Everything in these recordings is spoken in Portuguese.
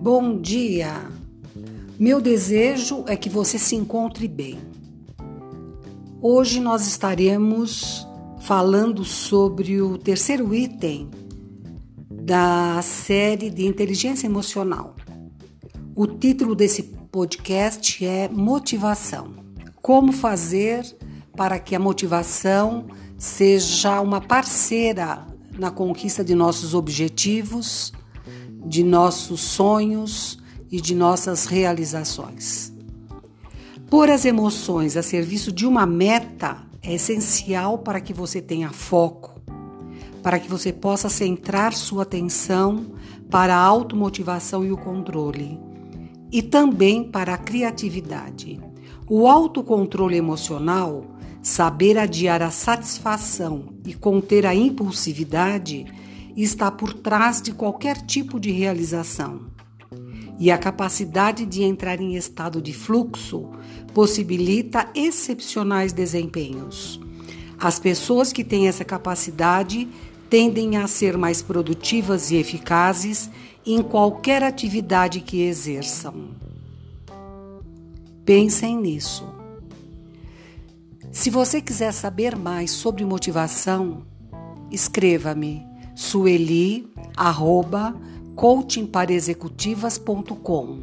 Bom dia! Meu desejo é que você se encontre bem. Hoje nós estaremos falando sobre o terceiro item da série de inteligência emocional. O título desse podcast é Motivação. Como fazer para que a motivação seja uma parceira na conquista de nossos objetivos, de nossos sonhos e de nossas realizações. Pôr as emoções a serviço de uma meta é essencial para que você tenha foco, para que você possa centrar sua atenção para a automotivação e o controle, e também para a criatividade. O autocontrole emocional Saber adiar a satisfação e conter a impulsividade está por trás de qualquer tipo de realização. E a capacidade de entrar em estado de fluxo possibilita excepcionais desempenhos. As pessoas que têm essa capacidade tendem a ser mais produtivas e eficazes em qualquer atividade que exerçam. Pensem nisso. Se você quiser saber mais sobre motivação, escreva-me sueli@coachingpareexecutivas.com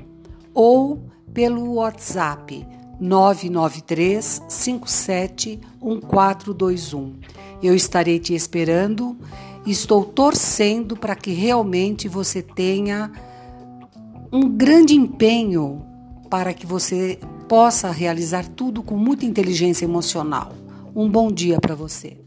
ou pelo WhatsApp 993 57 1421. Eu estarei te esperando estou torcendo para que realmente você tenha um grande empenho para que você possa realizar tudo com muita inteligência emocional. Um bom dia para você.